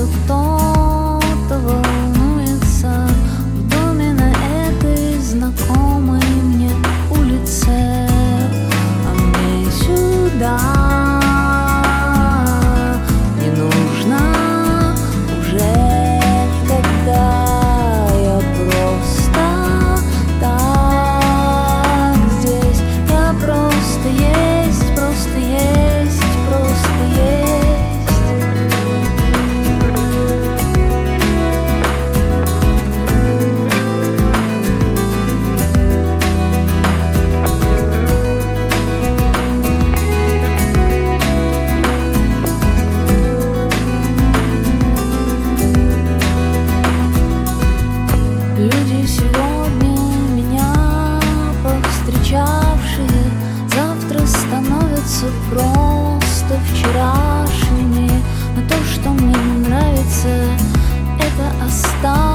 суток кажутся просто вчерашними Но то, что мне нравится, это осталось.